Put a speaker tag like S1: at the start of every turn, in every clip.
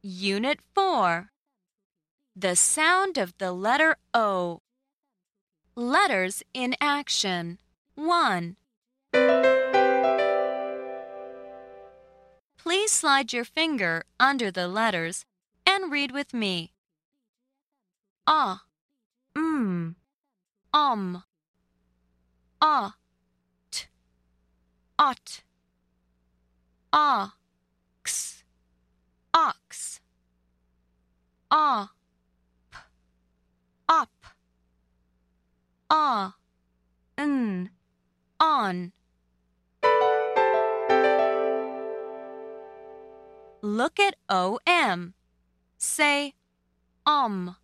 S1: Unit 4 The sound of the letter O. Letters in action. 1. Please slide your finger under the letters and read with me. Ah, mm, um, ah, t, ot, ah, up, ah, n, on. Look at OM. Say um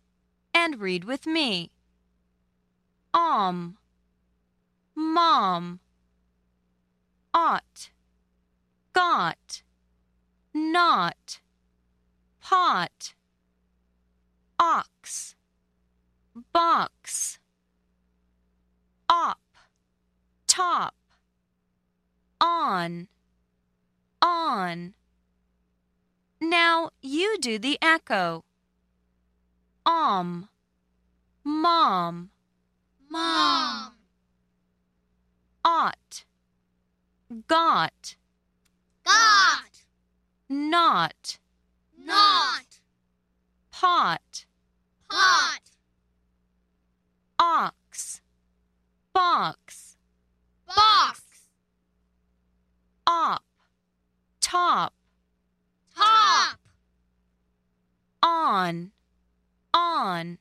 S1: and read with me. Om, mom, ought, got, not, pot, box, op, top, on, on. Now you do the echo. Om, mom,
S2: Mom.
S1: ought, got,
S2: Got.
S1: not,
S2: Not.
S1: pot,
S2: Pot.
S1: box, box,
S2: box.
S1: Up, top,
S2: top.
S1: On, on.